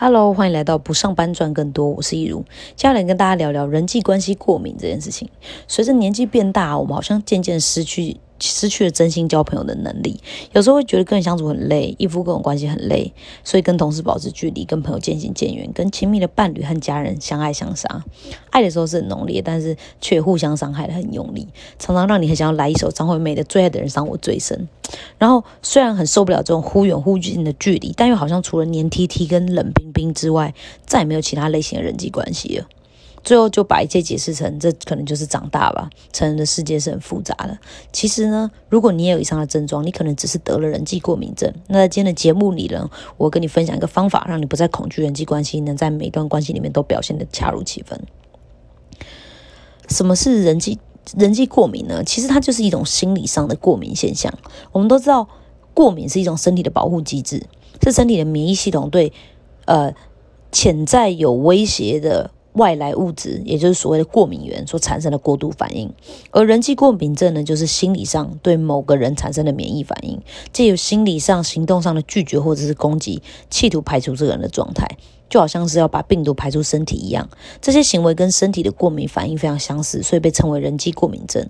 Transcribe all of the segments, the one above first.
Hello，欢迎来到不上班赚更多，我是易如，接下来跟大家聊聊人际关系过敏这件事情。随着年纪变大，我们好像渐渐失去。失去了真心交朋友的能力，有时候会觉得跟人相处很累，依附各种关系很累，所以跟同事保持距离，跟朋友渐行渐远，跟亲密的伴侣和家人相爱相杀。爱的时候是很浓烈，但是却互相伤害的很用力，常常让你很想要来一首张惠妹的《最爱的人伤我最深》。然后虽然很受不了这种忽远忽近的距离，但又好像除了黏 T T 跟冷冰冰之外，再也没有其他类型的人际关系了。最后就把一切解释成，这可能就是长大吧。成人的世界是很复杂的。其实呢，如果你也有以上的症状，你可能只是得了人际过敏症。那在今天的节目里呢，我跟你分享一个方法，让你不再恐惧人际关系，能在每段关系里面都表现的恰如其分。什么是人际人际过敏呢？其实它就是一种心理上的过敏现象。我们都知道，过敏是一种身体的保护机制，是身体的免疫系统对呃潜在有威胁的。外来物质，也就是所谓的过敏源所产生的过度反应，而人际过敏症呢，就是心理上对某个人产生的免疫反应，借由心理上、行动上的拒绝或者是攻击，企图排除这个人的状态。就好像是要把病毒排出身体一样，这些行为跟身体的过敏反应非常相似，所以被称为人际过敏症。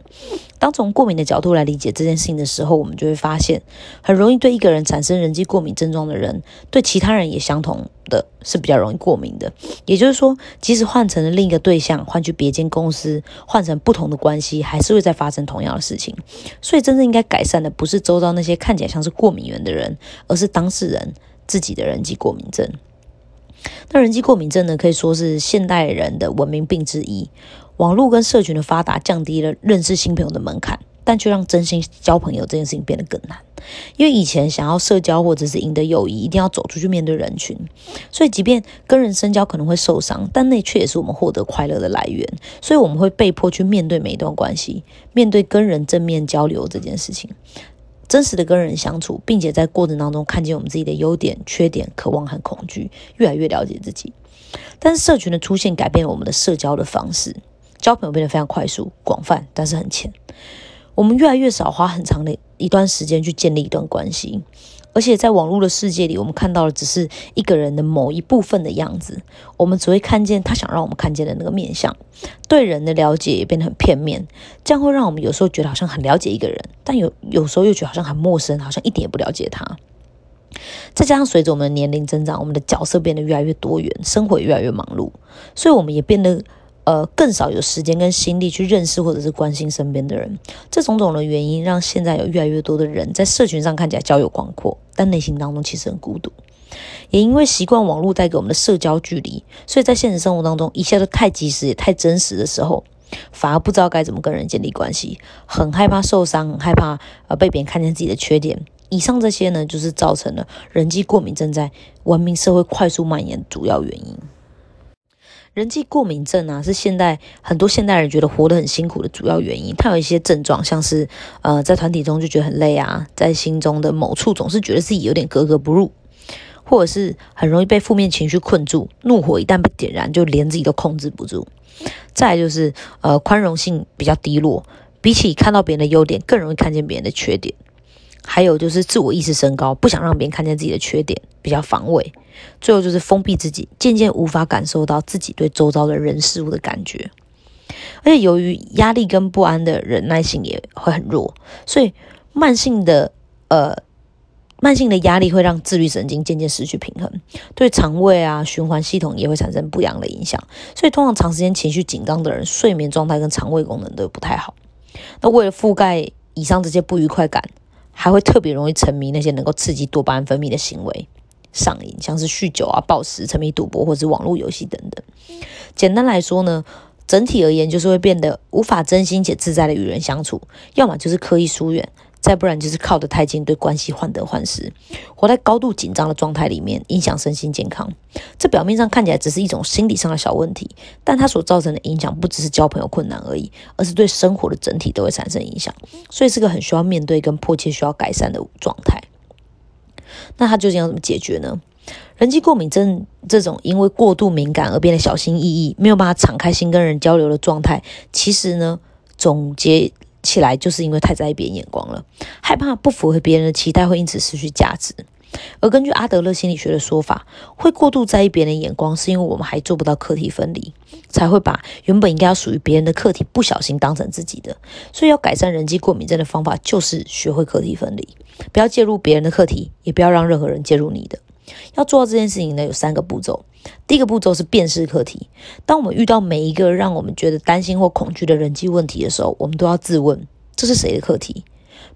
当从过敏的角度来理解这件事情的时候，我们就会发现，很容易对一个人产生人际过敏症状的人，对其他人也相同的是比较容易过敏的。也就是说，即使换成了另一个对象，换去别间公司，换成不同的关系，还是会再发生同样的事情。所以，真正应该改善的不是周遭那些看起来像是过敏源的人，而是当事人自己的人际过敏症。那人际过敏症呢，可以说是现代人的文明病之一。网络跟社群的发达，降低了认识新朋友的门槛，但却让真心交朋友这件事情变得更难。因为以前想要社交或者是赢得友谊，一定要走出去面对人群，所以即便跟人深交可能会受伤，但那却也是我们获得快乐的来源。所以我们会被迫去面对每一段关系，面对跟人正面交流这件事情。真实的跟人相处，并且在过程当中看见我们自己的优点、缺点、渴望和恐惧，越来越了解自己。但是社群的出现改变了我们的社交的方式，交朋友变得非常快速、广泛，但是很浅。我们越来越少花很长的一段时间去建立一段关系。而且在网络的世界里，我们看到的只是一个人的某一部分的样子，我们只会看见他想让我们看见的那个面相，对人的了解也变得很片面，这样会让我们有时候觉得好像很了解一个人，但有有时候又觉得好像很陌生，好像一点也不了解他。再加上随着我们的年龄增长，我们的角色变得越来越多元，生活也越来越忙碌，所以我们也变得。呃，更少有时间跟心力去认识或者是关心身边的人，这种种的原因让现在有越来越多的人在社群上看起来交友广阔，但内心当中其实很孤独。也因为习惯网络带给我们的社交距离，所以在现实生活当中，一切都太及时也太真实的时候，反而不知道该怎么跟人建立关系，很害怕受伤，很害怕呃被别人看见自己的缺点。以上这些呢，就是造成了人际过敏症在文明社会快速蔓延主要原因。人际过敏症啊，是现代很多现代人觉得活得很辛苦的主要原因。它有一些症状，像是呃，在团体中就觉得很累啊，在心中的某处总是觉得自己有点格格不入，或者是很容易被负面情绪困住，怒火一旦被点燃，就连自己都控制不住。再就是呃，宽容性比较低落，比起看到别人的优点，更容易看见别人的缺点。还有就是自我意识升高，不想让别人看见自己的缺点，比较防卫。最后就是封闭自己，渐渐无法感受到自己对周遭的人事物的感觉。而且由于压力跟不安的忍耐性也会很弱，所以慢性的呃慢性的压力会让自律神经渐渐失去平衡，对肠胃啊循环系统也会产生不良的影响。所以通常长时间情绪紧张的人，睡眠状态跟肠胃功能都不太好。那为了覆盖以上这些不愉快感。还会特别容易沉迷那些能够刺激多巴胺分泌的行为，上瘾，像是酗酒啊、暴食、沉迷赌博或者网络游戏等等。简单来说呢，整体而言就是会变得无法真心且自在的与人相处，要么就是刻意疏远。再不然就是靠得太近，对关系患得患失，活在高度紧张的状态里面，影响身心健康。这表面上看起来只是一种心理上的小问题，但它所造成的影响不只是交朋友困难而已，而是对生活的整体都会产生影响。所以是个很需要面对跟迫切需要改善的状态。那它究竟要怎么解决呢？人际过敏症这种因为过度敏感而变得小心翼翼，没有办法敞开心跟人交流的状态，其实呢，总结。起来就是因为太在意别人眼光了，害怕不符合别人的期待会因此失去价值。而根据阿德勒心理学的说法，会过度在意别人的眼光，是因为我们还做不到课题分离，才会把原本应该要属于别人的课题不小心当成自己的。所以，要改善人际过敏症的方法就是学会课题分离，不要介入别人的课题，也不要让任何人介入你的。要做到这件事情呢，有三个步骤。第一个步骤是辨识课题。当我们遇到每一个让我们觉得担心或恐惧的人际问题的时候，我们都要自问：这是谁的课题？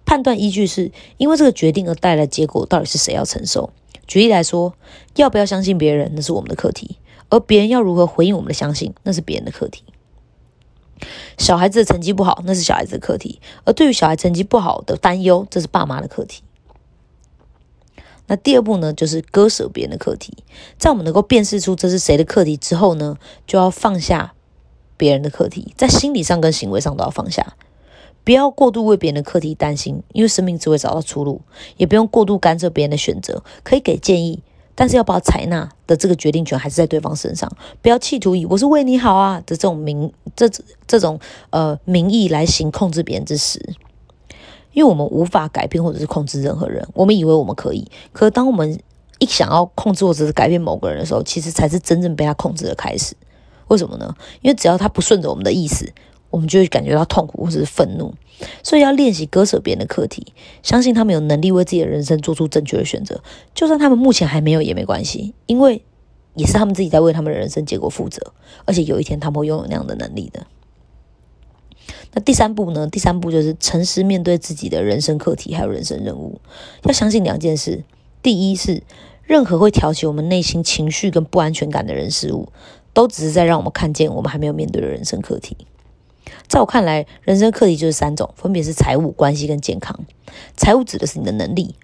判断依据是因为这个决定而带来结果，到底是谁要承受？举例来说，要不要相信别人，那是我们的课题；而别人要如何回应我们的相信，那是别人的课题。小孩子的成绩不好，那是小孩子的课题；而对于小孩成绩不好的担忧，这是爸妈的课题。那第二步呢，就是割舍别人的课题。在我们能够辨识出这是谁的课题之后呢，就要放下别人的课题，在心理上跟行为上都要放下。不要过度为别人的课题担心，因为生命只会找到出路；也不用过度干涉别人的选择，可以给建议，但是要把采纳的这个决定权还是在对方身上。不要企图以“我是为你好啊”的这种名这这种呃名义来行控制别人之实。因为我们无法改变或者是控制任何人，我们以为我们可以，可当我们一想要控制或者是改变某个人的时候，其实才是真正被他控制的开始。为什么呢？因为只要他不顺着我们的意思，我们就会感觉到痛苦或者是愤怒。所以要练习割舍别人的课题，相信他们有能力为自己的人生做出正确的选择，就算他们目前还没有也没关系，因为也是他们自己在为他们的人生结果负责，而且有一天他们会拥有那样的能力的。那第三步呢？第三步就是诚实面对自己的人生课题，还有人生任务。要相信两件事：第一是，任何会挑起我们内心情绪跟不安全感的人事物，都只是在让我们看见我们还没有面对的人生课题。在我看来，人生课题就是三种，分别是财务、关系跟健康。财务指的是你的能力，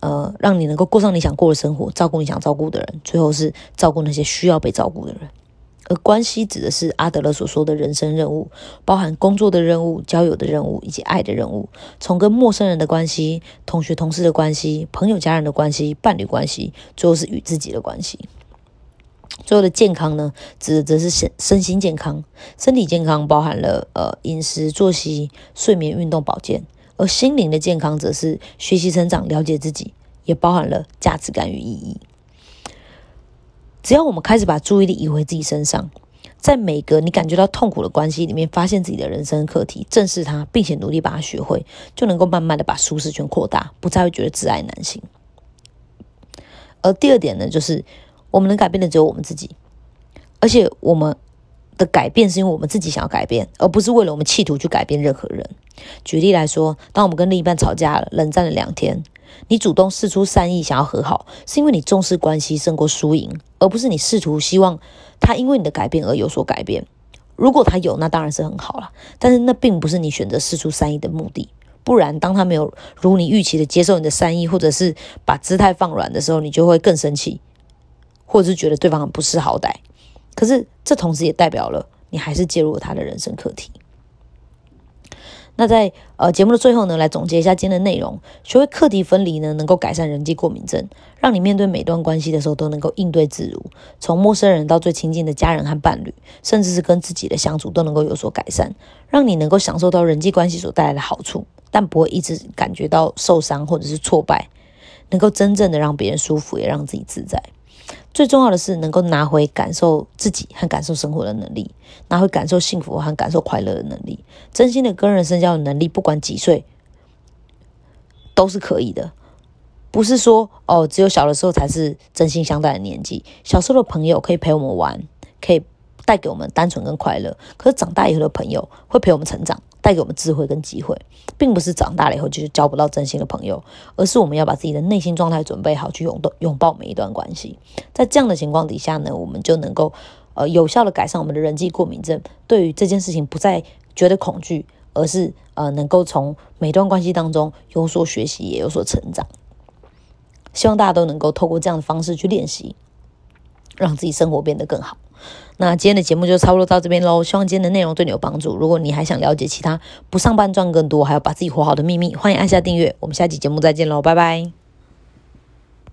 呃，让你能够过上你想过的生活，照顾你想照顾的人，最后是照顾那些需要被照顾的人。而关系指的是阿德勒所说的人生任务，包含工作的任务、交友的任务以及爱的任务。从跟陌生人的关系、同学同事的关系、朋友家人的关系、伴侣关系，最后是与自己的关系。最后的健康呢，指的则是身身心健康。身体健康包含了呃饮食、作息、睡眠、运动、保健；而心灵的健康则是学习、成长、了解自己，也包含了价值感与意义。只要我们开始把注意力移回自己身上，在每个你感觉到痛苦的关系里面，发现自己的人生课题，正视它，并且努力把它学会，就能够慢慢的把舒适圈扩大，不再会觉得自爱难行。而第二点呢，就是我们能改变的只有我们自己，而且我们的改变是因为我们自己想要改变，而不是为了我们企图去改变任何人。举例来说，当我们跟另一半吵架了，冷战了两天。你主动示出善意，想要和好，是因为你重视关系胜过输赢，而不是你试图希望他因为你的改变而有所改变。如果他有，那当然是很好了，但是那并不是你选择试出善意的目的。不然，当他没有如你预期的接受你的善意，或者是把姿态放软的时候，你就会更生气，或者是觉得对方很不识好歹。可是，这同时也代表了你还是介入了他的人生课题。那在呃节目的最后呢，来总结一下今天的内容。学会课题分离呢，能够改善人际过敏症，让你面对每段关系的时候都能够应对自如。从陌生人到最亲近的家人和伴侣，甚至是跟自己的相处，都能够有所改善，让你能够享受到人际关系所带来的好处，但不会一直感觉到受伤或者是挫败，能够真正的让别人舒服，也让自己自在。最重要的是，能够拿回感受自己和感受生活的能力，拿回感受幸福和感受快乐的能力，真心的跟人深交的能力，不管几岁都是可以的。不是说哦，只有小的时候才是真心相待的年纪。小时候的朋友可以陪我们玩，可以带给我们单纯跟快乐。可是长大以后的朋友会陪我们成长。带给我们智慧跟机会，并不是长大了以后就是交不到真心的朋友，而是我们要把自己的内心状态准备好，去拥抱拥抱每一段关系。在这样的情况底下呢，我们就能够呃有效的改善我们的人际过敏症，对于这件事情不再觉得恐惧，而是呃能够从每段关系当中有所学习，也有所成长。希望大家都能够透过这样的方式去练习，让自己生活变得更好。那今天的节目就差不多到这边喽，希望今天的内容对你有帮助。如果你还想了解其他不上班赚更多，还有把自己活好的秘密，欢迎按下订阅。我们下期节目再见喽，拜拜。